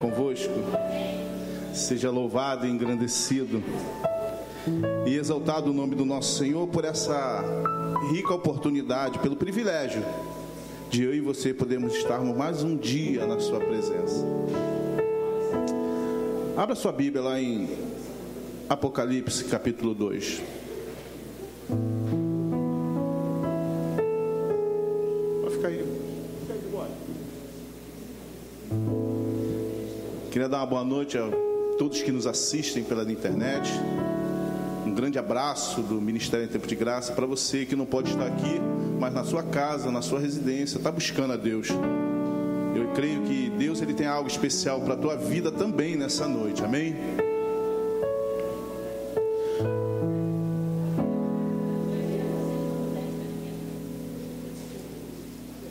convosco. Seja louvado e engrandecido e exaltado o nome do nosso Senhor por essa rica oportunidade, pelo privilégio de eu e você podermos estarmos mais um dia na Sua presença. Abra sua Bíblia lá em Apocalipse capítulo 2. Queria dar uma boa noite a todos que nos assistem pela internet. Um grande abraço do Ministério em Tempo de Graça para você que não pode estar aqui, mas na sua casa, na sua residência, está buscando a Deus. Eu creio que Deus ele tem algo especial para a tua vida também nessa noite. Amém?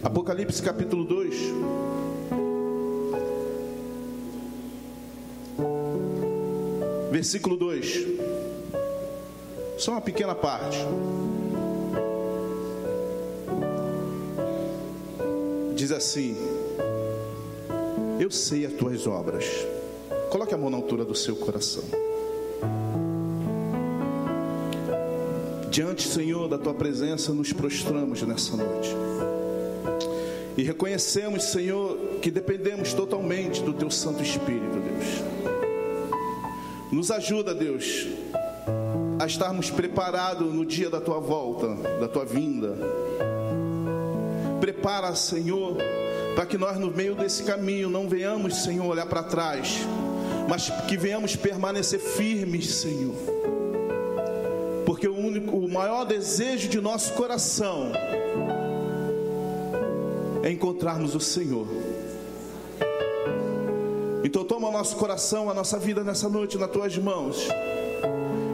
Apocalipse capítulo 2. Versículo 2. Só uma pequena parte. Diz assim: Eu sei as tuas obras. Coloque a mão na altura do seu coração. Diante, Senhor, da tua presença, nos prostramos nessa noite. E reconhecemos, Senhor, que dependemos totalmente do teu Santo Espírito, Deus. Nos ajuda, Deus, a estarmos preparados no dia da tua volta, da tua vinda. Prepara, Senhor, para que nós no meio desse caminho não venhamos, Senhor, olhar para trás, mas que venhamos permanecer firmes, Senhor. Porque o único, o maior desejo de nosso coração é encontrarmos o Senhor. Então toma nosso coração, a nossa vida nessa noite nas tuas mãos.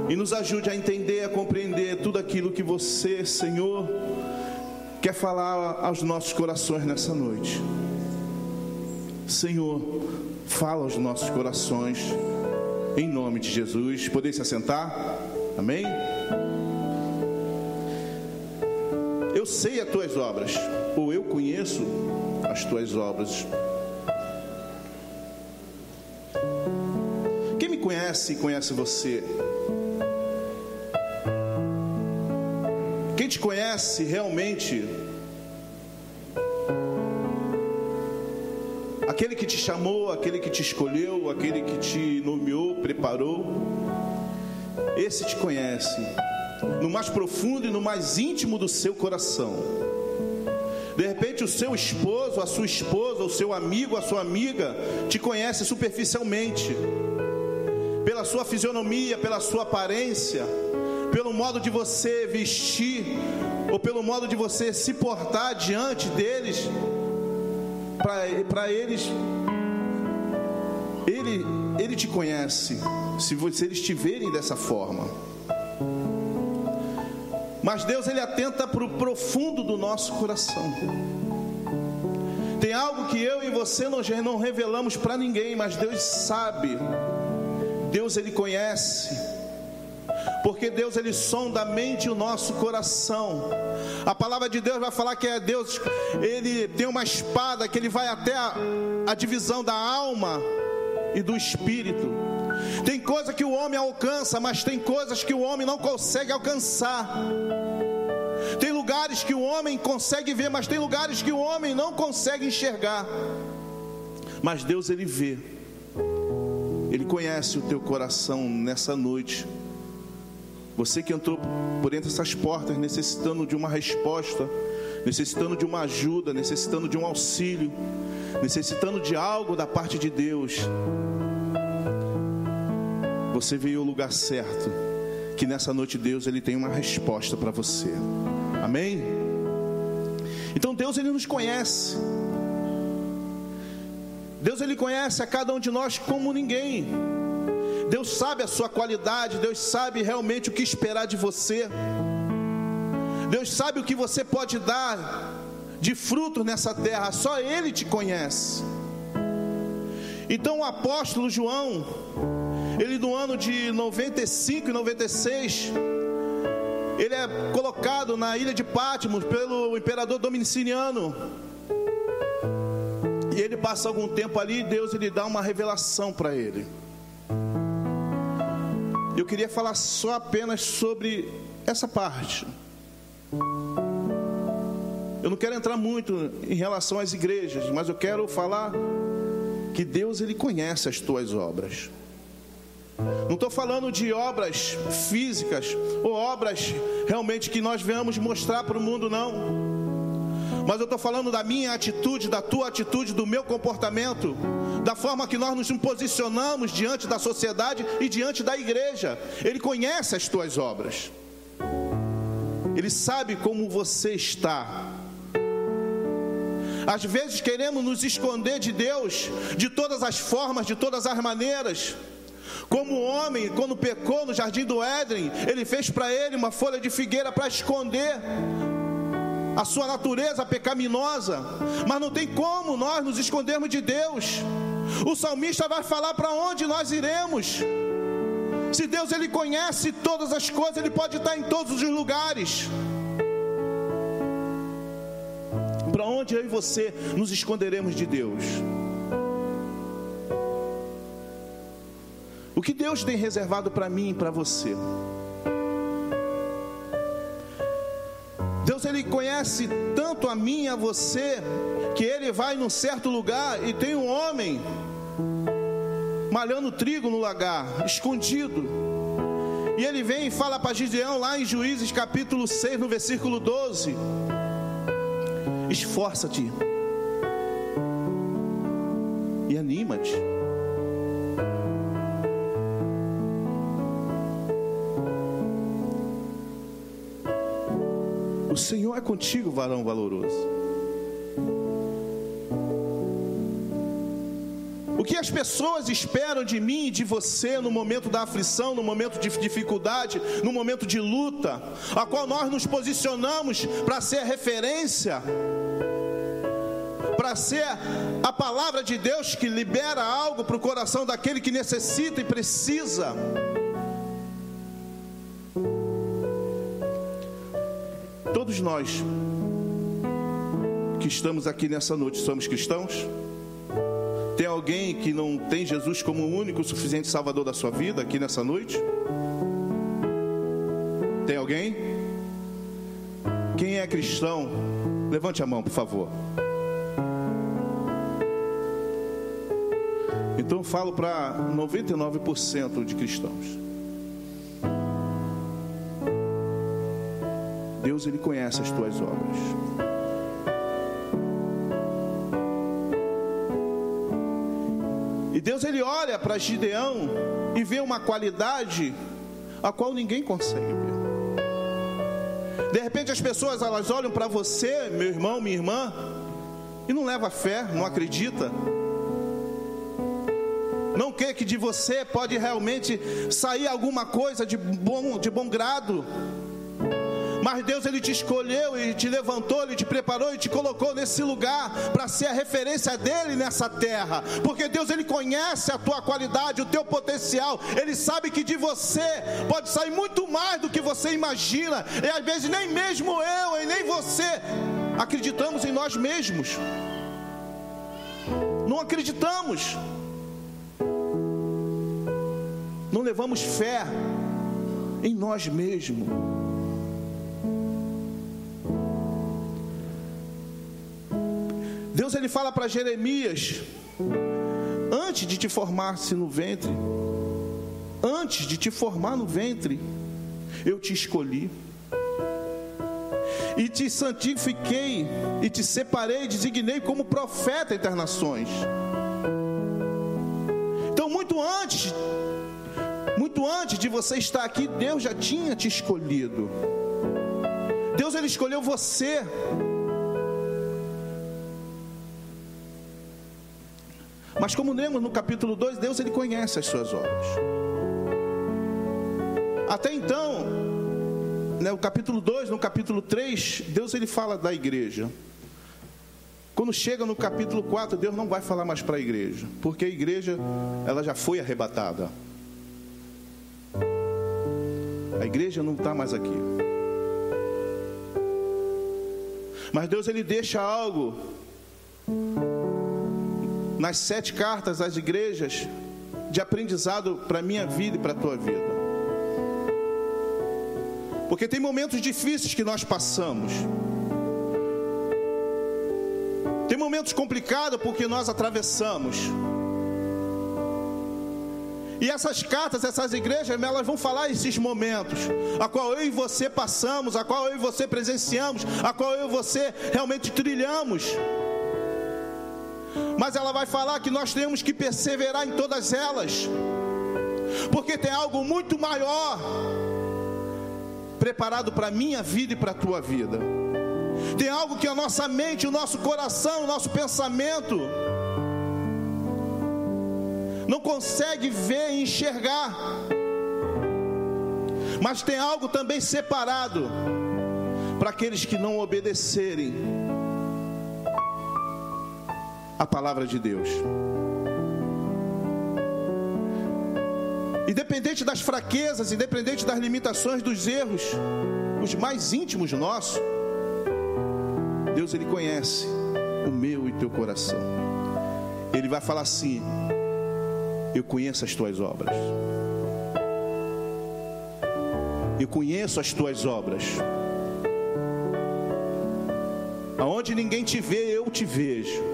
E nos ajude a entender, a compreender tudo aquilo que você, Senhor, quer falar aos nossos corações nessa noite. Senhor, fala aos nossos corações, em nome de Jesus. Poder se assentar? Amém? Eu sei as tuas obras, ou eu conheço as tuas obras. Conhece e conhece você. Quem te conhece realmente, aquele que te chamou, aquele que te escolheu, aquele que te nomeou, preparou, esse te conhece no mais profundo e no mais íntimo do seu coração. De repente, o seu esposo, a sua esposa, o seu amigo, a sua amiga te conhece superficialmente pela sua fisionomia, pela sua aparência, pelo modo de você vestir, ou pelo modo de você se portar diante deles, para eles, ele, ele te conhece, se, se eles te verem dessa forma. Mas Deus ele atenta para o profundo do nosso coração. Tem algo que eu e você não, não revelamos para ninguém, mas Deus sabe Deus ele conhece. Porque Deus ele sonda a mente e o nosso coração. A palavra de Deus vai falar que é Deus, ele tem uma espada que ele vai até a, a divisão da alma e do espírito. Tem coisa que o homem alcança, mas tem coisas que o homem não consegue alcançar. Tem lugares que o homem consegue ver, mas tem lugares que o homem não consegue enxergar. Mas Deus ele vê. Ele conhece o teu coração nessa noite. Você que entrou por entre essas portas necessitando de uma resposta, necessitando de uma ajuda, necessitando de um auxílio, necessitando de algo da parte de Deus. Você veio ao lugar certo, que nessa noite Deus ele tem uma resposta para você. Amém? Então Deus ele nos conhece. Deus ele conhece a cada um de nós como ninguém. Deus sabe a sua qualidade, Deus sabe realmente o que esperar de você. Deus sabe o que você pode dar de fruto nessa terra, só Ele te conhece. Então o apóstolo João, ele no ano de 95 e 96, ele é colocado na ilha de Patmos pelo imperador Dominiciano. E ele passa algum tempo ali e Deus ele dá uma revelação para ele. Eu queria falar só apenas sobre essa parte. Eu não quero entrar muito em relação às igrejas, mas eu quero falar que Deus ele conhece as tuas obras. Não estou falando de obras físicas ou obras realmente que nós venhamos mostrar para o mundo, não. Mas eu estou falando da minha atitude, da tua atitude, do meu comportamento, da forma que nós nos posicionamos diante da sociedade e diante da igreja. Ele conhece as tuas obras, ele sabe como você está. Às vezes queremos nos esconder de Deus de todas as formas, de todas as maneiras. Como o homem, quando pecou no jardim do Éden, ele fez para ele uma folha de figueira para esconder a sua natureza pecaminosa, mas não tem como nós nos escondermos de Deus. O salmista vai falar para onde nós iremos. Se Deus ele conhece todas as coisas, ele pode estar em todos os lugares. Para onde eu e você nos esconderemos de Deus? O que Deus tem reservado para mim e para você? Deus ele conhece tanto a mim e a você que ele vai num certo lugar e tem um homem malhando trigo no lagar, escondido. E ele vem e fala para Gideão lá em Juízes capítulo 6, no versículo 12: Esforça-te e anima-te. Senhor é contigo, varão valoroso. O que as pessoas esperam de mim e de você no momento da aflição, no momento de dificuldade, no momento de luta, a qual nós nos posicionamos para ser referência, para ser a palavra de Deus que libera algo para o coração daquele que necessita e precisa. Todos nós que estamos aqui nessa noite somos cristãos? Tem alguém que não tem Jesus como o único suficiente Salvador da sua vida aqui nessa noite? Tem alguém? Quem é cristão? Levante a mão, por favor. Então eu falo para 99% de cristãos. Deus ele conhece as tuas obras. E Deus ele olha para Gideão e vê uma qualidade a qual ninguém consegue ver. De repente as pessoas elas olham para você, meu irmão, minha irmã, e não leva fé, não acredita. Não quer que de você pode realmente sair alguma coisa de bom, de bom grado. Mas Deus ele te escolheu e te levantou, ele te preparou e te colocou nesse lugar para ser a referência dele nessa terra. Porque Deus ele conhece a tua qualidade, o teu potencial. Ele sabe que de você pode sair muito mais do que você imagina. E às vezes nem mesmo eu e nem você acreditamos em nós mesmos. Não acreditamos. Não levamos fé em nós mesmos. Deus ele fala para Jeremias: antes de te formar-se no ventre, antes de te formar no ventre, eu te escolhi e te santifiquei e te separei, designei como profeta entre as nações. Então, muito antes, muito antes de você estar aqui, Deus já tinha te escolhido. Deus ele escolheu você Mas como lemos no capítulo 2, Deus ele conhece as suas obras. Até então, né, o capítulo 2, no capítulo 3, Deus ele fala da igreja. Quando chega no capítulo 4, Deus não vai falar mais para a igreja, porque a igreja ela já foi arrebatada. A igreja não está mais aqui. Mas Deus ele deixa algo nas sete cartas às igrejas de aprendizado para a minha vida e para a tua vida. Porque tem momentos difíceis que nós passamos. Tem momentos complicados porque nós atravessamos. E essas cartas, essas igrejas, elas vão falar esses momentos, a qual eu e você passamos, a qual eu e você presenciamos, a qual eu e você realmente trilhamos. Mas ela vai falar que nós temos que perseverar em todas elas, porque tem algo muito maior preparado para a minha vida e para a tua vida. Tem algo que a nossa mente, o nosso coração, o nosso pensamento não consegue ver e enxergar. Mas tem algo também separado para aqueles que não obedecerem a palavra de Deus. Independente das fraquezas, independente das limitações, dos erros, os mais íntimos nossos, Deus ele conhece o meu e teu coração. Ele vai falar assim: Eu conheço as tuas obras. Eu conheço as tuas obras. Aonde ninguém te vê, eu te vejo.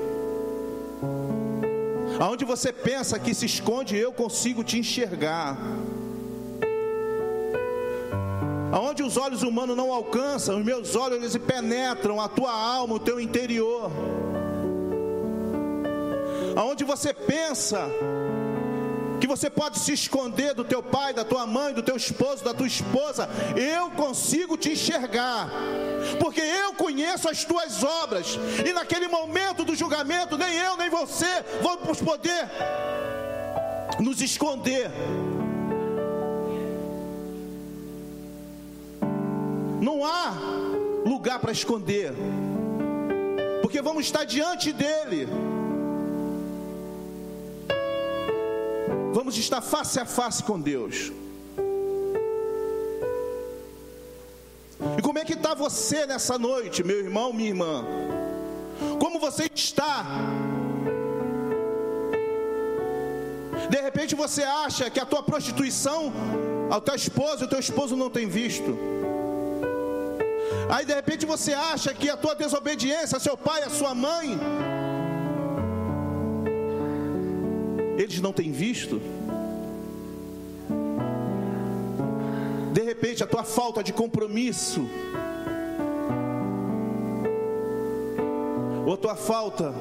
Aonde você pensa que se esconde, eu consigo te enxergar. Aonde os olhos humanos não alcançam, os meus olhos eles penetram a tua alma, o teu interior. Aonde você pensa que você pode se esconder do teu pai, da tua mãe, do teu esposo, da tua esposa, eu consigo te enxergar, porque conheço as tuas obras, e naquele momento do julgamento, nem eu nem você vamos poder nos esconder. Não há lugar para esconder, porque vamos estar diante dele. Vamos estar face a face com Deus. Como é que está você nessa noite, meu irmão, minha irmã? Como você está? De repente você acha que a tua prostituição, ao teu esposo, o teu esposo não tem visto. Aí de repente você acha que a tua desobediência, seu pai, a sua mãe, eles não têm visto? De repente, a tua falta de compromisso, ou a tua falta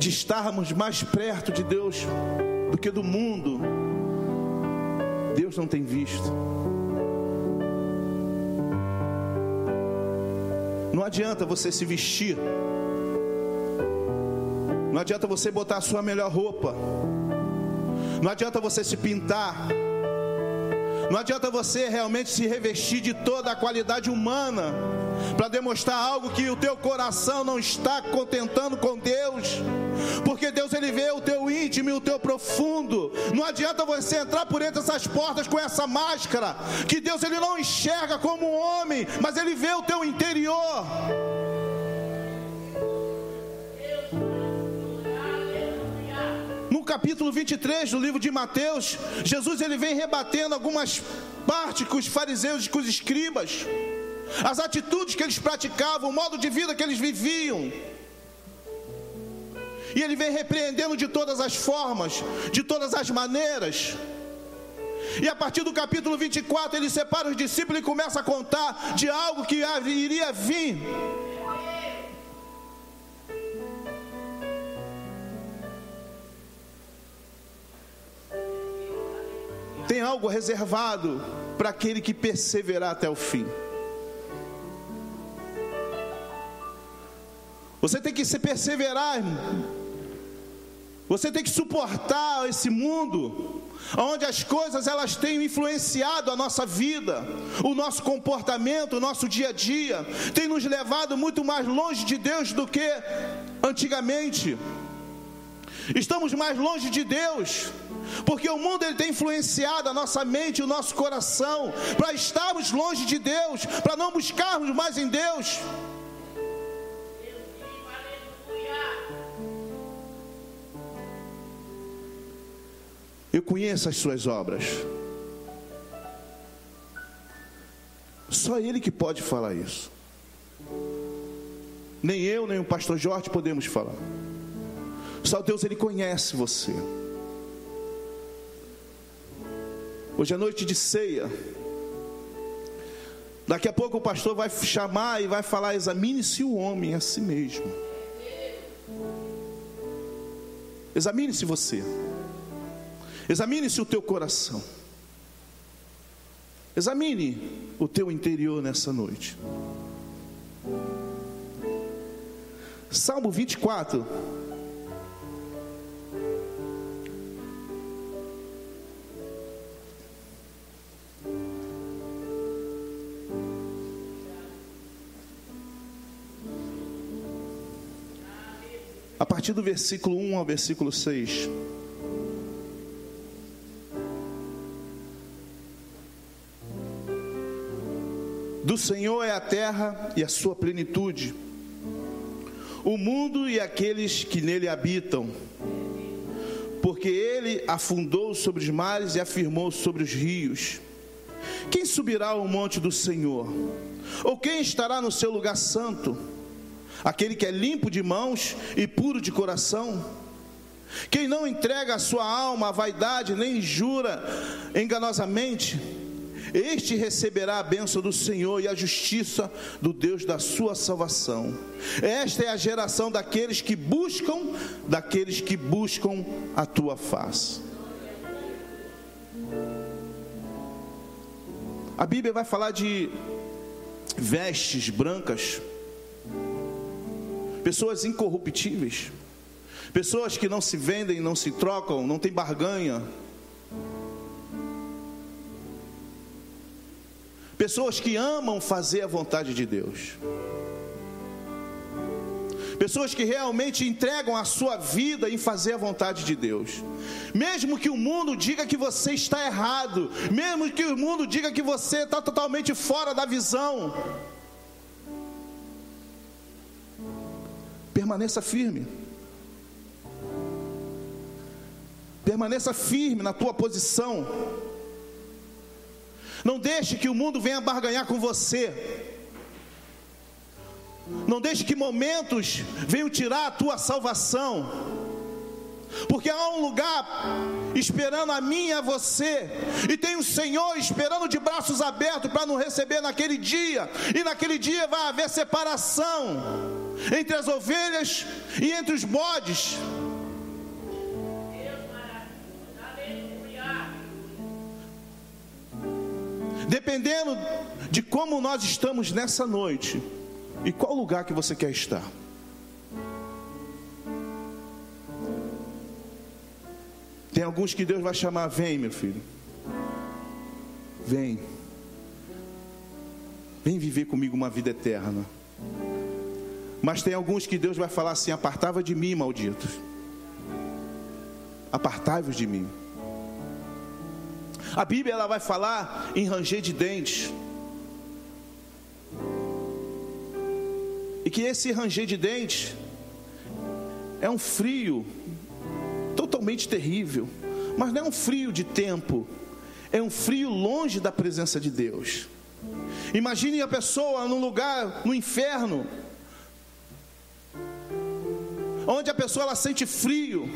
de estarmos mais perto de Deus do que do mundo, Deus não tem visto. Não adianta você se vestir não adianta você botar a sua melhor roupa. Não adianta você se pintar. Não adianta você realmente se revestir de toda a qualidade humana para demonstrar algo que o teu coração não está contentando com Deus. Porque Deus ele vê o teu íntimo e o teu profundo. Não adianta você entrar por entre essas portas com essa máscara, que Deus ele não enxerga como um homem, mas ele vê o teu interior. Capítulo 23 do livro de Mateus, Jesus ele vem rebatendo algumas partes com os fariseus e com os escribas, as atitudes que eles praticavam, o modo de vida que eles viviam. E ele vem repreendendo de todas as formas, de todas as maneiras. E a partir do capítulo 24, ele separa os discípulos e começa a contar de algo que iria vir tem algo reservado para aquele que perseverar até o fim. Você tem que se perseverar, irmão. Você tem que suportar esse mundo onde as coisas elas têm influenciado a nossa vida, o nosso comportamento, o nosso dia a dia, tem nos levado muito mais longe de Deus do que antigamente estamos mais longe de Deus, porque o mundo ele tem influenciado a nossa mente e o nosso coração para estarmos longe de Deus, para não buscarmos mais em Deus. Eu conheço as suas obras. Só ele que pode falar isso. Nem eu, nem o pastor Jorge podemos falar. Só Deus, Ele conhece você. Hoje é noite de ceia. Daqui a pouco o pastor vai chamar e vai falar: examine-se o homem a si mesmo. Examine-se você. Examine-se o teu coração. Examine o teu interior nessa noite. Salmo 24. Partir do versículo 1 ao versículo 6. Do Senhor é a terra e a sua plenitude, o mundo e aqueles que nele habitam. Porque ele afundou sobre os mares e afirmou sobre os rios. Quem subirá ao monte do Senhor? Ou quem estará no seu lugar santo? Aquele que é limpo de mãos e puro de coração? Quem não entrega a sua alma à vaidade, nem jura enganosamente? este receberá a bênção do Senhor e a justiça do Deus da sua salvação. Esta é a geração daqueles que buscam, daqueles que buscam a tua face. A Bíblia vai falar de vestes brancas, pessoas incorruptíveis, pessoas que não se vendem, não se trocam, não tem barganha Pessoas que amam fazer a vontade de Deus. Pessoas que realmente entregam a sua vida em fazer a vontade de Deus. Mesmo que o mundo diga que você está errado, mesmo que o mundo diga que você está totalmente fora da visão, permaneça firme. Permaneça firme na tua posição. Não deixe que o mundo venha barganhar com você. Não deixe que momentos venham tirar a tua salvação. Porque há um lugar esperando a mim e a você, e tem o um Senhor esperando de braços abertos para nos receber naquele dia, e naquele dia vai haver separação entre as ovelhas e entre os bodes. Dependendo de como nós estamos nessa noite e qual lugar que você quer estar. Tem alguns que Deus vai chamar, vem, meu filho. Vem. Vem viver comigo uma vida eterna. Mas tem alguns que Deus vai falar assim: apartava de mim, malditos. Apartai-vos de mim. A Bíblia ela vai falar em ranger de dentes. E que esse ranger de dentes é um frio totalmente terrível, mas não é um frio de tempo, é um frio longe da presença de Deus. Imagine a pessoa num lugar no inferno, onde a pessoa ela sente frio,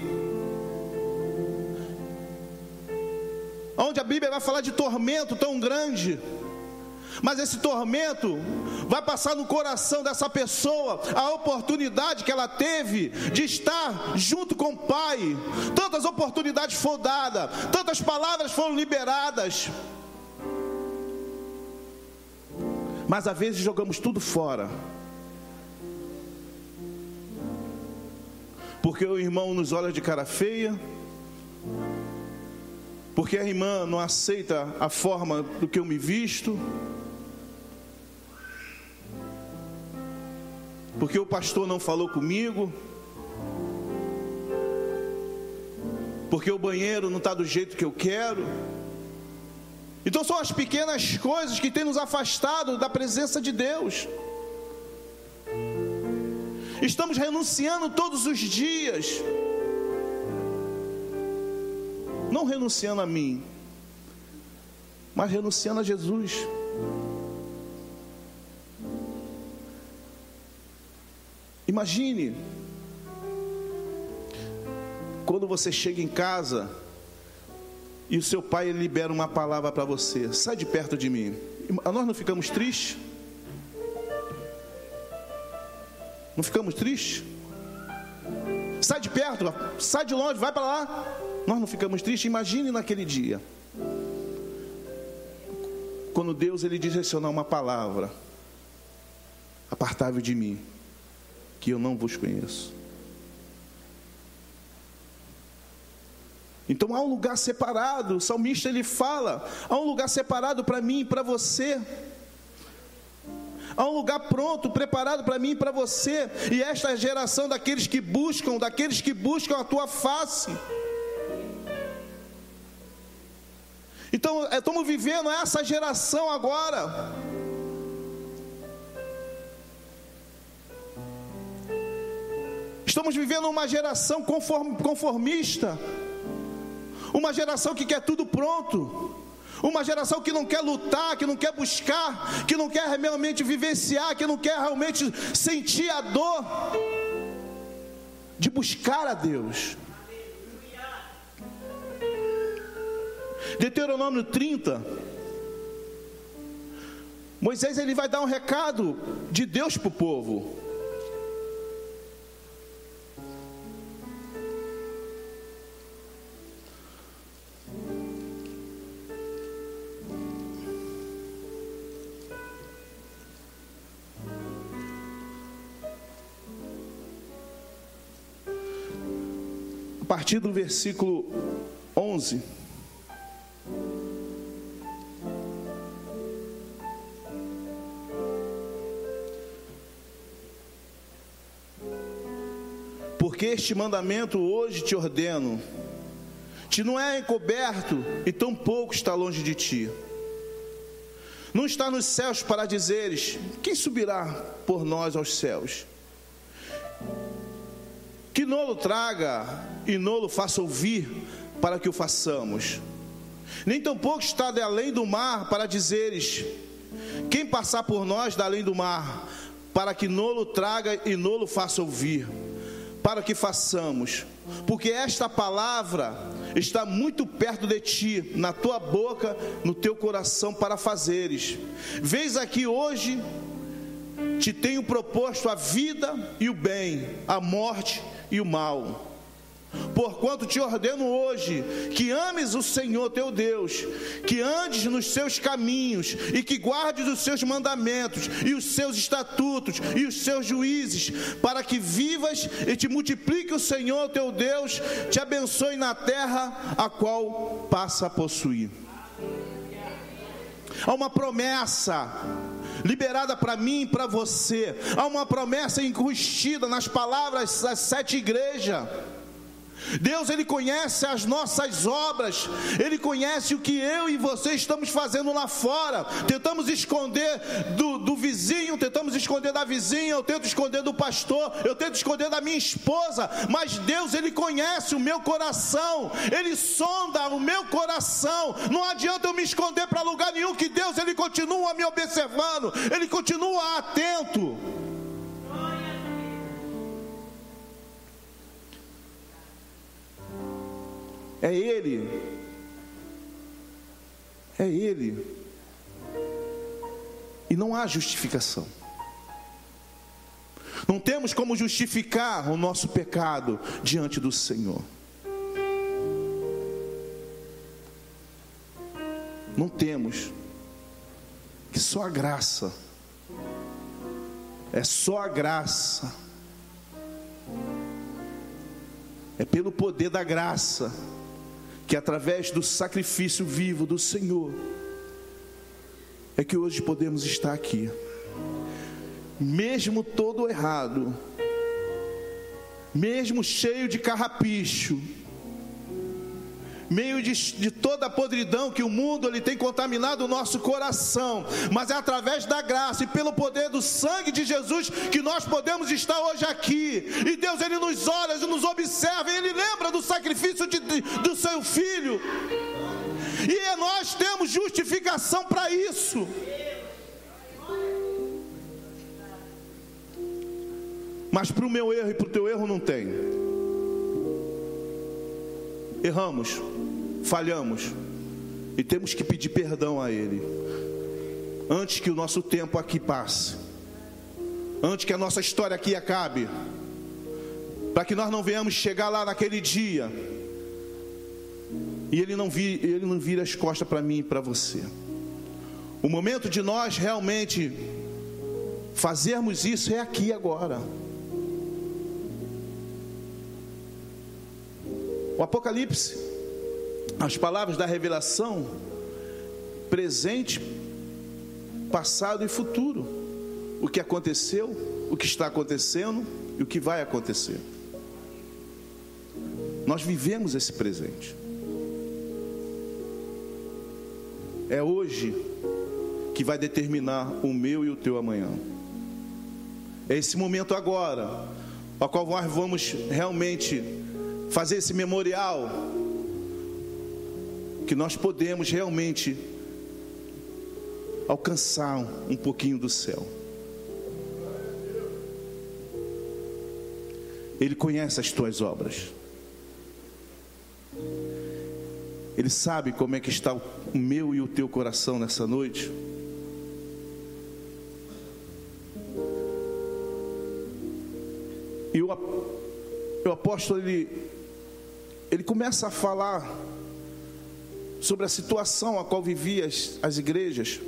onde a Bíblia vai falar de tormento tão grande. Mas esse tormento vai passar no coração dessa pessoa a oportunidade que ela teve de estar junto com o Pai. Tantas oportunidades foram dadas, tantas palavras foram liberadas. Mas às vezes jogamos tudo fora. Porque o irmão nos olha de cara feia porque a irmã não aceita a forma do que eu me visto, porque o pastor não falou comigo, porque o banheiro não está do jeito que eu quero. Então são as pequenas coisas que têm nos afastado da presença de Deus. Estamos renunciando todos os dias Não renunciando a mim, mas renunciando a Jesus. Imagine quando você chega em casa e o seu pai libera uma palavra para você: sai de perto de mim. Nós não ficamos tristes? Não ficamos tristes? Sai de perto, sai de longe, vai para lá. Nós não ficamos tristes? Imagine naquele dia. Quando Deus ele direcionar uma palavra, apartável de mim, que eu não vos conheço. Então há um lugar separado, o salmista ele fala, há um lugar separado para mim e para você. Há um lugar pronto, preparado para mim e para você. E esta é geração daqueles que buscam, daqueles que buscam a tua face. Então, estamos vivendo essa geração agora. Estamos vivendo uma geração conformista uma geração que quer tudo pronto, uma geração que não quer lutar, que não quer buscar, que não quer realmente vivenciar, que não quer realmente sentir a dor de buscar a Deus. Deuteronômio 30. Moisés ele vai dar um recado de Deus para o povo. Partir do versículo 11. Porque este mandamento hoje te ordeno, te não é encoberto e tão pouco está longe de ti. Não está nos céus para dizeres: quem subirá por nós aos céus? Que nolo traga e nolo faça ouvir para que o façamos. Nem tampouco está de além do mar para dizeres: quem passar por nós da além do mar, para que nolo traga e nolo faça ouvir, para que façamos. Porque esta palavra está muito perto de ti, na tua boca, no teu coração para fazeres. Vês aqui hoje te tenho proposto a vida e o bem, a morte e o mal. Porquanto te ordeno hoje que ames o Senhor teu Deus, que andes nos seus caminhos e que guardes os seus mandamentos e os seus estatutos e os seus juízes, para que vivas e te multiplique o Senhor teu Deus, te abençoe na terra a qual passa a possuir. Há uma promessa liberada para mim e para você. Há uma promessa incrustida nas palavras das sete igrejas. Deus ele conhece as nossas obras, ele conhece o que eu e você estamos fazendo lá fora. Tentamos esconder do, do, vizinho, tentamos esconder da vizinha, eu tento esconder do pastor, eu tento esconder da minha esposa, mas Deus ele conhece o meu coração, ele sonda o meu coração. Não adianta eu me esconder para lugar nenhum, que Deus ele continua me observando, ele continua atento. É Ele. É Ele. E não há justificação. Não temos como justificar o nosso pecado diante do Senhor. Não temos. Que só a graça. É só a graça. É pelo poder da graça que através do sacrifício vivo do Senhor, é que hoje podemos estar aqui, mesmo todo errado, mesmo cheio de carrapicho, meio de, de, toda a podridão que o mundo ele tem contaminado o nosso coração, mas é através da graça e pelo poder do sangue de Jesus que nós podemos estar hoje aqui. E Deus ele nos olha, ele nos observa, ele lembra do sacrifício de, de, do seu filho. E nós temos justificação para isso. Mas para o meu erro e para o teu erro não tem. Erramos, falhamos e temos que pedir perdão a Ele antes que o nosso tempo aqui passe, antes que a nossa história aqui acabe, para que nós não venhamos chegar lá naquele dia e Ele não vire, ele não vira as costas para mim e para você. O momento de nós realmente fazermos isso é aqui agora. O Apocalipse, as palavras da revelação, presente, passado e futuro. O que aconteceu, o que está acontecendo e o que vai acontecer. Nós vivemos esse presente. É hoje que vai determinar o meu e o teu amanhã. É esse momento agora, ao qual nós vamos realmente fazer esse memorial, que nós podemos realmente alcançar um pouquinho do céu. Ele conhece as tuas obras. Ele sabe como é que está o meu e o teu coração nessa noite. E o, apóstolo ele ele começa a falar sobre a situação a qual viviam as, as igrejas,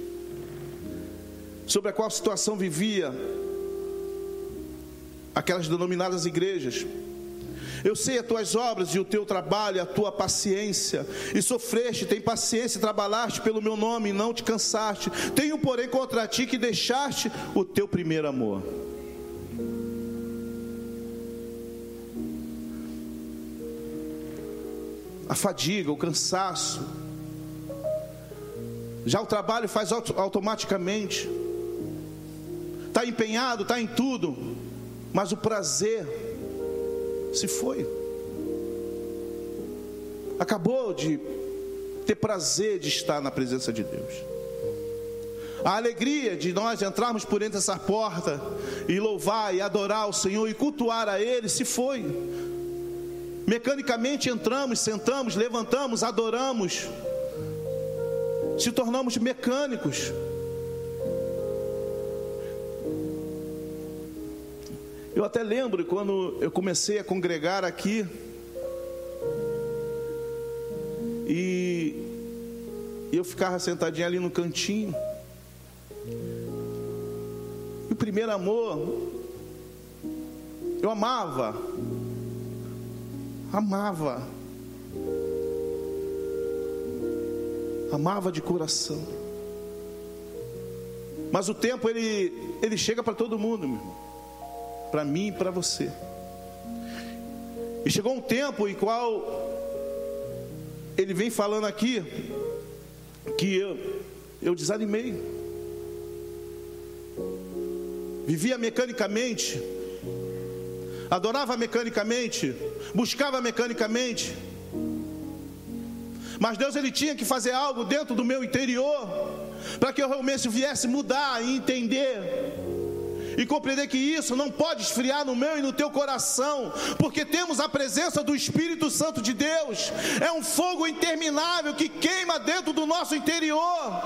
sobre a qual situação vivia aquelas denominadas igrejas. Eu sei as tuas obras e o teu trabalho, a tua paciência, e sofreste, tem paciência, trabalhaste pelo meu nome e não te cansaste. Tenho, porém, contra ti que deixaste o teu primeiro amor. A fadiga, o cansaço. Já o trabalho faz automaticamente. Está empenhado, está em tudo, mas o prazer se foi. Acabou de ter prazer de estar na presença de Deus. A alegria de nós entrarmos por entre essa porta e louvar e adorar o Senhor e cultuar a Ele se foi. Mecanicamente entramos, sentamos, levantamos, adoramos, se tornamos mecânicos. Eu até lembro quando eu comecei a congregar aqui, e eu ficava sentadinho ali no cantinho, e o primeiro amor, eu amava, amava. Amava de coração. Mas o tempo ele, ele chega para todo mundo, para mim e para você. E chegou um tempo em qual ele vem falando aqui que eu, eu desanimei. Vivia mecanicamente, adorava mecanicamente, buscava mecanicamente. Mas Deus ele tinha que fazer algo dentro do meu interior para que eu realmente viesse mudar e entender e compreender que isso não pode esfriar no meu e no teu coração, porque temos a presença do Espírito Santo de Deus, é um fogo interminável que queima dentro do nosso interior.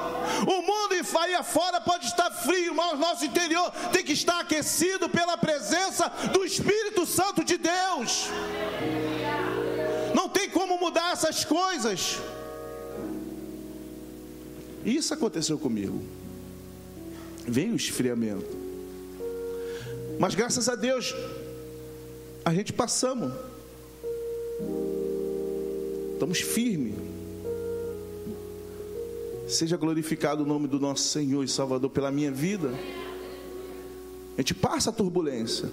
O mundo aí afora pode estar frio, mas o nosso interior tem que estar aquecido pela presença do Espírito Santo de Deus. Não tem como mudar essas coisas. Isso aconteceu comigo. Veio o esfriamento. Mas graças a Deus, a gente passamos. Estamos firmes. Seja glorificado o nome do nosso Senhor e Salvador pela minha vida. A gente passa a turbulência.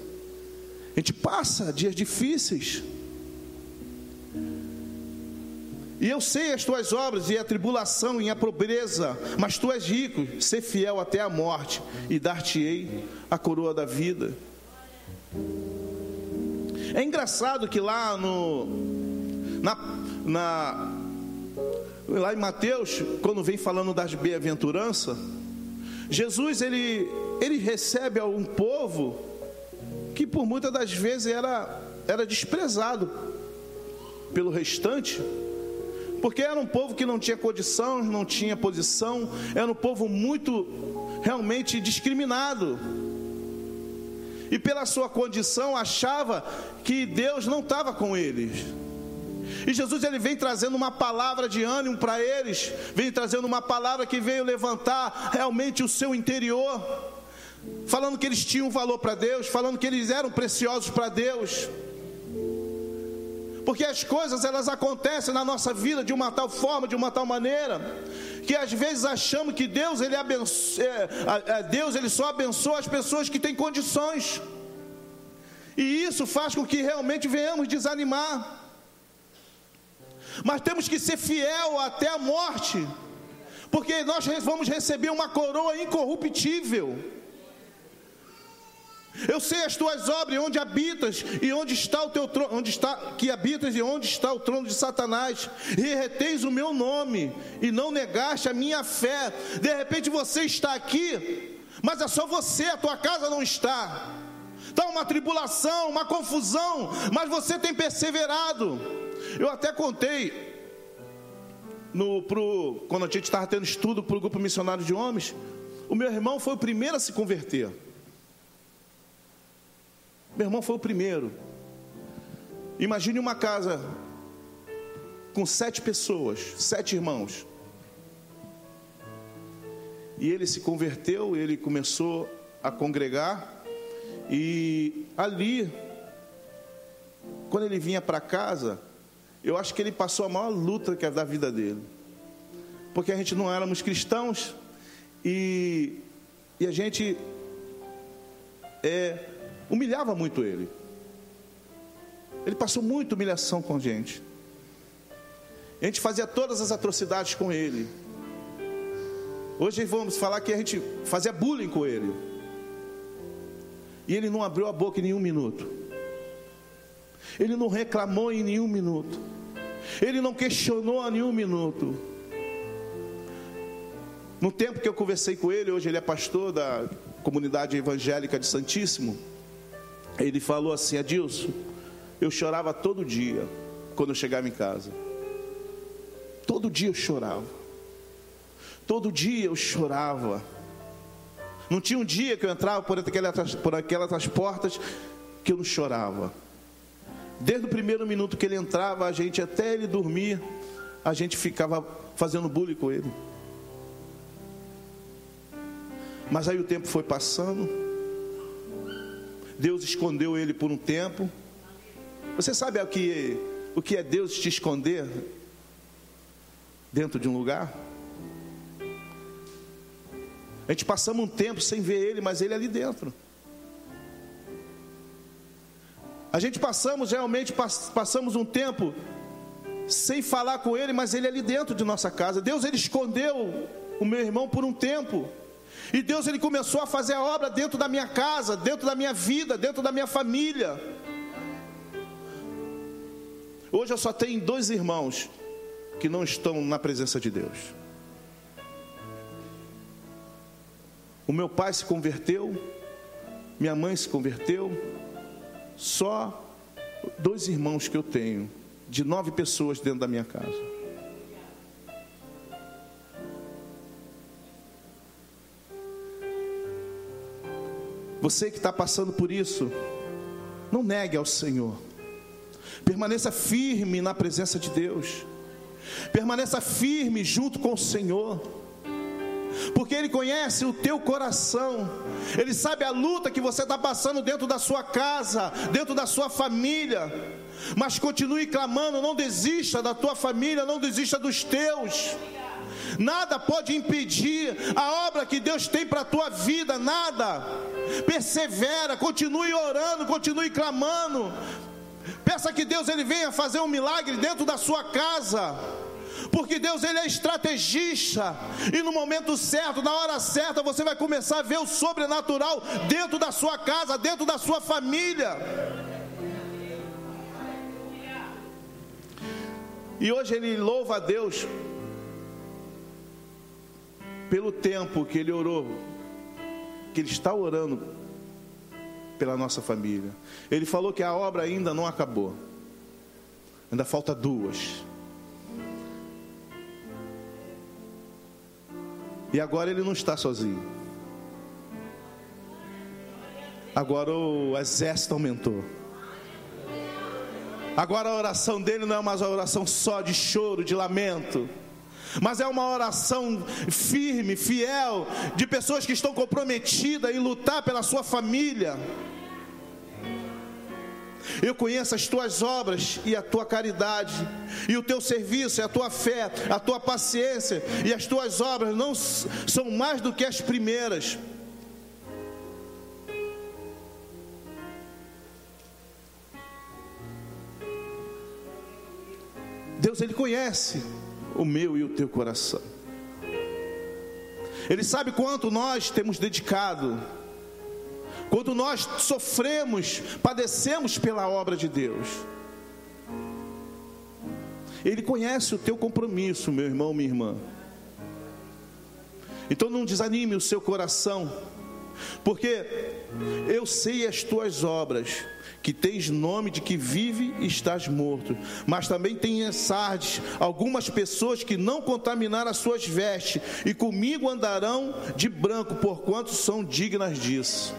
A gente passa dias difíceis. E eu sei as tuas obras e a tribulação e a pobreza, mas tu és rico, ser fiel até a morte, e dar-te-ei a coroa da vida. É engraçado que lá no na, na lá em Mateus, quando vem falando das bem-aventuranças, Jesus ele ele recebe um povo que por muitas das vezes era era desprezado pelo restante porque era um povo que não tinha condição, não tinha posição, era um povo muito realmente discriminado. E pela sua condição achava que Deus não estava com eles. E Jesus ele vem trazendo uma palavra de ânimo para eles, vem trazendo uma palavra que veio levantar realmente o seu interior, falando que eles tinham valor para Deus, falando que eles eram preciosos para Deus. Porque as coisas elas acontecem na nossa vida de uma tal forma, de uma tal maneira, que às vezes achamos que Deus ele abençoa, é, Deus ele só abençoa as pessoas que têm condições. E isso faz com que realmente venhamos desanimar. Mas temos que ser fiel até a morte, porque nós vamos receber uma coroa incorruptível. Eu sei as tuas obras, onde habitas e onde está o teu trono, onde está que habitas e onde está o trono de Satanás. E retens o meu nome e não negaste a minha fé. De repente você está aqui, mas é só você, a tua casa não está. Está uma tribulação, uma confusão, mas você tem perseverado. Eu até contei no pro quando a gente estava tendo estudo para o grupo missionário de homens, o meu irmão foi o primeiro a se converter. Meu irmão foi o primeiro. Imagine uma casa com sete pessoas, sete irmãos. E ele se converteu, ele começou a congregar, e ali, quando ele vinha para casa, eu acho que ele passou a maior luta que é da vida dele, porque a gente não éramos cristãos e, e a gente é, humilhava muito ele. Ele passou muita humilhação com a gente. A gente fazia todas as atrocidades com ele. Hoje vamos falar que a gente fazia bullying com ele. E ele não abriu a boca em nenhum minuto. Ele não reclamou em nenhum minuto. Ele não questionou em nenhum minuto. No tempo que eu conversei com ele, hoje ele é pastor da comunidade evangélica de Santíssimo. Ele falou assim: Adilson, eu chorava todo dia quando eu chegava em casa. Todo dia eu chorava. Todo dia eu chorava. Não tinha um dia que eu entrava por, aquelas, por aquelas portas que eu não chorava. Desde o primeiro minuto que ele entrava, a gente até ele dormir, a gente ficava fazendo bullying com ele. Mas aí o tempo foi passando, Deus escondeu ele por um tempo. Você sabe o que, o que é Deus te esconder dentro de um lugar? A gente passamos um tempo sem ver ele, mas ele é ali dentro. A gente passamos realmente passamos um tempo sem falar com ele, mas ele é ali dentro de nossa casa. Deus ele escondeu o meu irmão por um tempo. E Deus ele começou a fazer a obra dentro da minha casa, dentro da minha vida, dentro da minha família. Hoje eu só tenho dois irmãos que não estão na presença de Deus. O meu pai se converteu, minha mãe se converteu, só dois irmãos que eu tenho, de nove pessoas dentro da minha casa. Você que está passando por isso, não negue ao Senhor. Permaneça firme na presença de Deus. Permaneça firme junto com o Senhor. Porque Ele conhece o teu coração, Ele sabe a luta que você está passando dentro da sua casa, dentro da sua família. Mas continue clamando, não desista da tua família, não desista dos teus. Nada pode impedir a obra que Deus tem para a tua vida, nada persevera, continue orando, continue clamando. Peça que Deus ele venha fazer um milagre dentro da sua casa. Porque Deus ele é estrategista e no momento certo, na hora certa, você vai começar a ver o sobrenatural dentro da sua casa, dentro da sua família. E hoje ele louva a Deus pelo tempo que ele orou, que ele está orando pela nossa família. Ele falou que a obra ainda não acabou, ainda falta duas. E agora ele não está sozinho. Agora o exército aumentou. Agora a oração dele não é mais uma oração só de choro, de lamento, mas é uma oração firme, fiel, de pessoas que estão comprometidas em lutar pela sua família. Eu conheço as tuas obras e a tua caridade, e o teu serviço, e a tua fé, a tua paciência, e as tuas obras não são mais do que as primeiras. Deus ele conhece o meu e o teu coração. Ele sabe quanto nós temos dedicado, quanto nós sofremos, padecemos pela obra de Deus. Ele conhece o teu compromisso, meu irmão, minha irmã. Então não desanime o seu coração, porque eu sei as tuas obras, que tens nome de que vive e estás morto. Mas também tem em Sardes algumas pessoas que não contaminaram as suas vestes, e comigo andarão de branco, porquanto são dignas disso.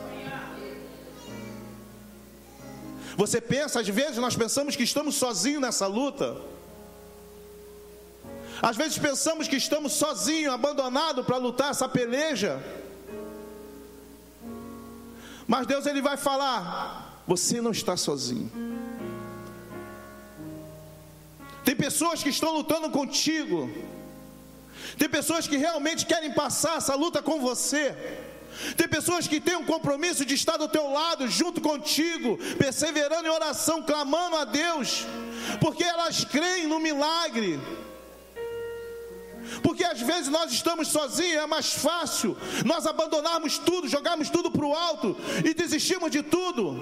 Você pensa, às vezes nós pensamos que estamos sozinhos nessa luta. Às vezes pensamos que estamos sozinhos, abandonados para lutar essa peleja. Mas Deus ele vai falar: você não está sozinho. Tem pessoas que estão lutando contigo. Tem pessoas que realmente querem passar essa luta com você. Tem pessoas que têm um compromisso de estar do teu lado, junto contigo, perseverando em oração, clamando a Deus, porque elas creem no milagre. Porque às vezes nós estamos sozinhos, é mais fácil nós abandonarmos tudo, jogarmos tudo para o alto e desistirmos de tudo.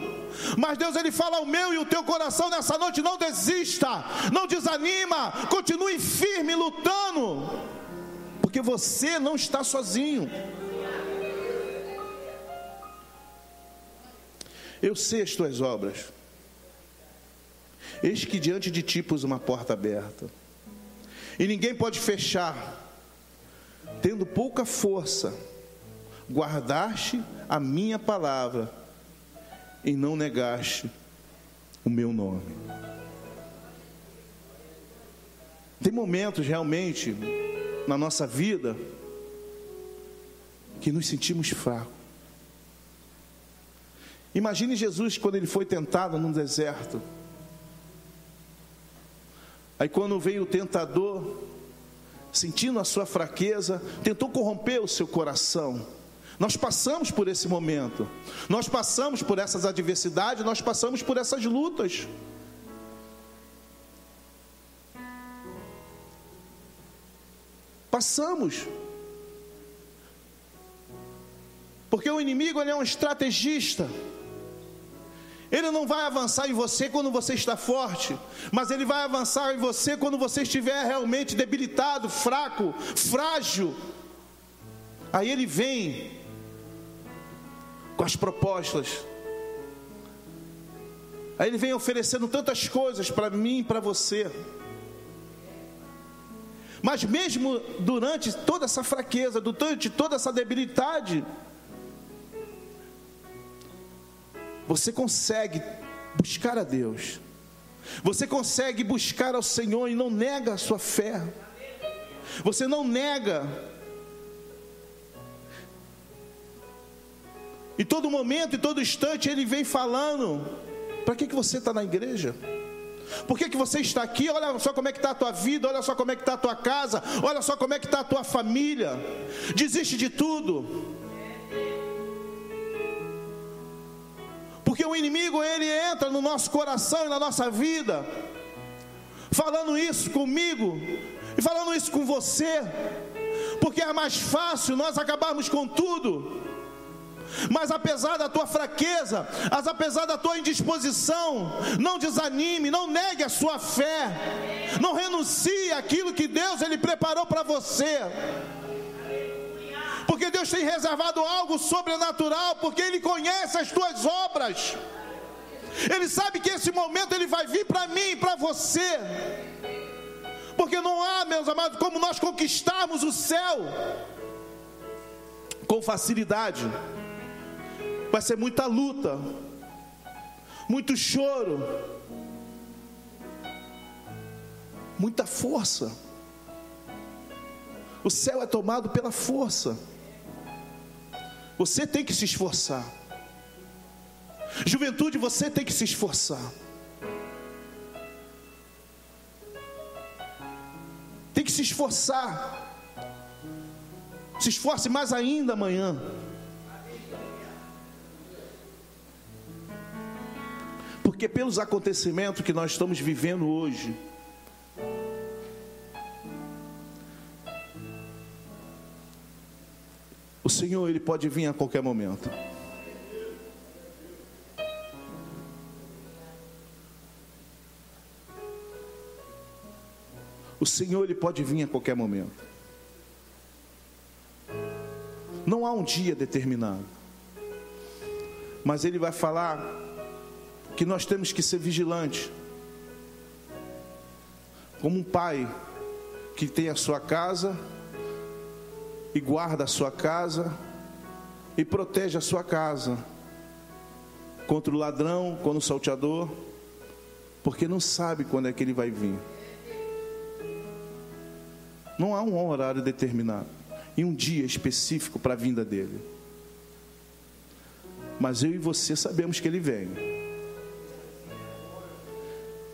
Mas Deus ele fala ao meu e o teu coração nessa noite: não desista, não desanima, continue firme lutando, porque você não está sozinho. Eu sei as tuas obras. Eis que diante de ti pus uma porta aberta e ninguém pode fechar. Tendo pouca força, guardaste a minha palavra e não negaste o meu nome. Tem momentos realmente na nossa vida que nos sentimos fracos. Imagine Jesus quando ele foi tentado no deserto. Aí quando veio o tentador, sentindo a sua fraqueza, tentou corromper o seu coração. Nós passamos por esse momento, nós passamos por essas adversidades, nós passamos por essas lutas. Passamos. Porque o inimigo é um estrategista. Ele não vai avançar em você quando você está forte, mas ele vai avançar em você quando você estiver realmente debilitado, fraco, frágil. Aí ele vem com as propostas. Aí ele vem oferecendo tantas coisas para mim e para você. Mas mesmo durante toda essa fraqueza, durante toda essa debilidade, Você consegue buscar a Deus. Você consegue buscar ao Senhor e não nega a sua fé. Você não nega. E todo momento, e todo instante, Ele vem falando: para que, que você está na igreja? Por que, que você está aqui? Olha só como é que está a tua vida, olha só como é que está a tua casa, olha só como é que está a tua família. Desiste de tudo. Porque o inimigo ele entra no nosso coração e na nossa vida, falando isso comigo e falando isso com você, porque é mais fácil nós acabarmos com tudo. Mas apesar da tua fraqueza, mas apesar da tua indisposição, não desanime, não negue a sua fé, não renuncie àquilo que Deus ele preparou para você. Porque Deus tem reservado algo sobrenatural, porque Ele conhece as tuas obras. Ele sabe que esse momento ele vai vir para mim e para você. Porque não há, meus amados, como nós conquistarmos o céu com facilidade. Vai ser muita luta, muito choro, muita força. O céu é tomado pela força. Você tem que se esforçar. Juventude, você tem que se esforçar. Tem que se esforçar. Se esforce mais ainda amanhã. Porque pelos acontecimentos que nós estamos vivendo hoje, o Senhor ele pode vir a qualquer momento. O Senhor ele pode vir a qualquer momento. Não há um dia determinado. Mas ele vai falar que nós temos que ser vigilantes. Como um pai que tem a sua casa e guarda a sua casa e protege a sua casa contra o ladrão, contra o salteador, porque não sabe quando é que ele vai vir. Não há um horário determinado e um dia específico para a vinda dele. Mas eu e você sabemos que ele vem.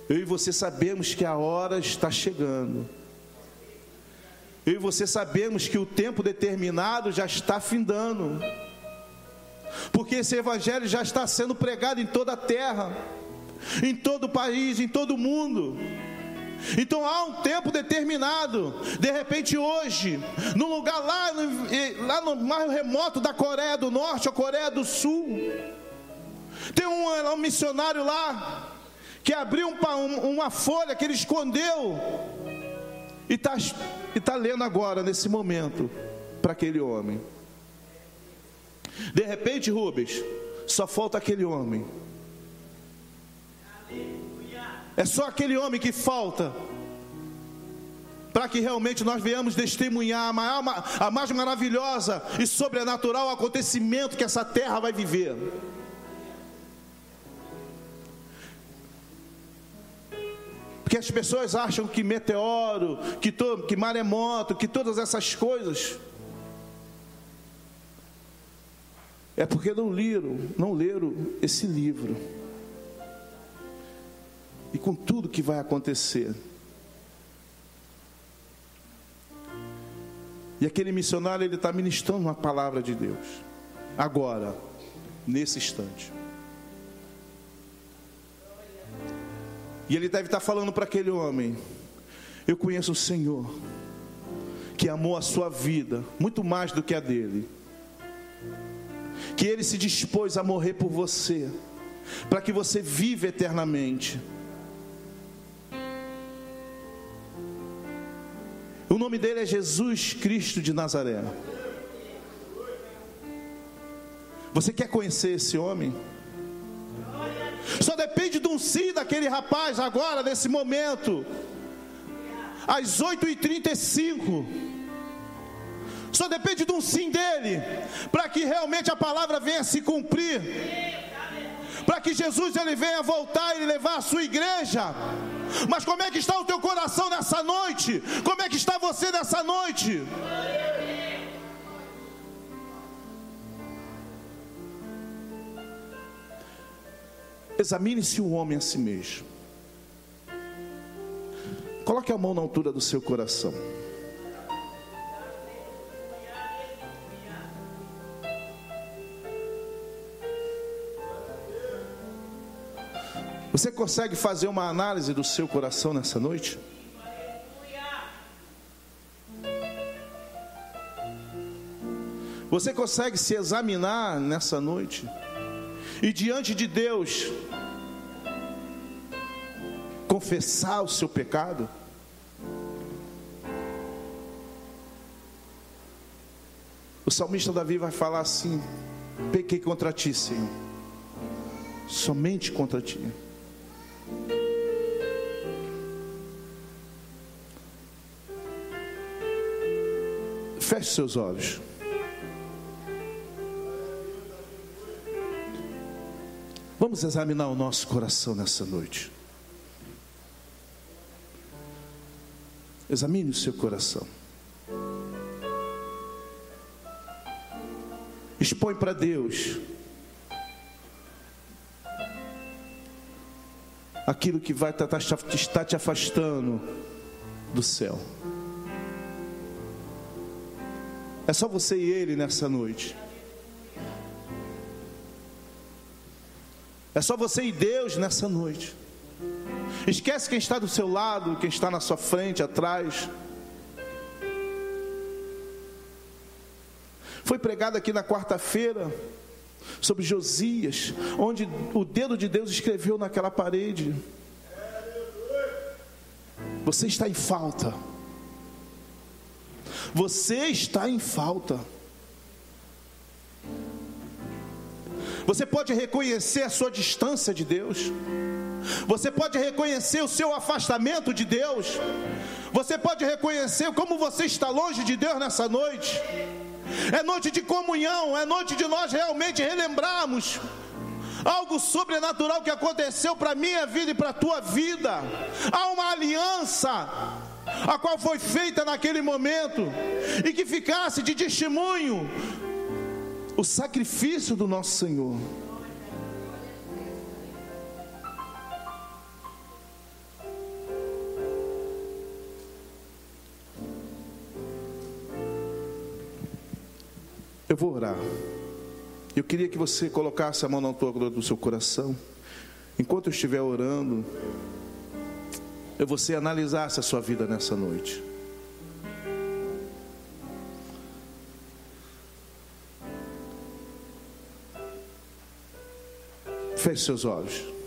Eu e você sabemos que a hora está chegando. Eu e você sabemos que o tempo determinado já está findando. Porque esse evangelho já está sendo pregado em toda a terra, em todo o país, em todo o mundo. Então há um tempo determinado. De repente, hoje, num lugar lá, lá no mais remoto da Coreia do Norte ou Coreia do Sul, tem um, um missionário lá que abriu um, uma folha que ele escondeu e está e tá lendo agora, nesse momento, para aquele homem. De repente, Rubens, só falta aquele homem. É só aquele homem que falta para que realmente nós venhamos testemunhar a, maior, a mais maravilhosa e sobrenatural acontecimento que essa terra vai viver. Porque as pessoas acham que meteoro, que, to, que maremoto, que todas essas coisas é porque não leram, não leram esse livro e com tudo que vai acontecer. E aquele missionário ele está ministrando uma palavra de Deus, agora, nesse instante. E ele deve estar falando para aquele homem: Eu conheço o Senhor, que amou a sua vida muito mais do que a dele, que ele se dispôs a morrer por você, para que você viva eternamente. O nome dele é Jesus Cristo de Nazaré. Você quer conhecer esse homem? Só depende de um sim daquele rapaz agora, nesse momento. Às 8h35. Só depende de um sim dele. Para que realmente a palavra venha se cumprir. Para que Jesus ele venha voltar e levar a sua igreja mas como é que está o teu coração nessa noite? Como é que está você nessa noite? Examine-se o homem a si mesmo. Coloque a mão na altura do seu coração. Você consegue fazer uma análise do seu coração nessa noite? Você consegue se examinar nessa noite? E diante de Deus, confessar o seu pecado? O salmista Davi vai falar assim: pequei contra ti, Senhor, somente contra ti. Feche seus olhos. Vamos examinar o nosso coração nessa noite. Examine o seu coração. Expõe para Deus aquilo que vai estar te afastando do céu. É só você e Ele nessa noite. É só você e Deus nessa noite. Esquece quem está do seu lado, quem está na sua frente, atrás. Foi pregado aqui na quarta-feira sobre Josias, onde o dedo de Deus escreveu naquela parede. Você está em falta. Você está em falta. Você pode reconhecer a sua distância de Deus. Você pode reconhecer o seu afastamento de Deus. Você pode reconhecer como você está longe de Deus nessa noite. É noite de comunhão, é noite de nós realmente relembrarmos algo sobrenatural que aconteceu para minha vida e para tua vida. Há uma aliança a qual foi feita naquele momento e que ficasse de testemunho o sacrifício do nosso Senhor. Eu vou orar. Eu queria que você colocasse a mão na altura do seu coração. Enquanto eu estiver orando, eu você analisasse a sua vida nessa noite. Feche seus olhos.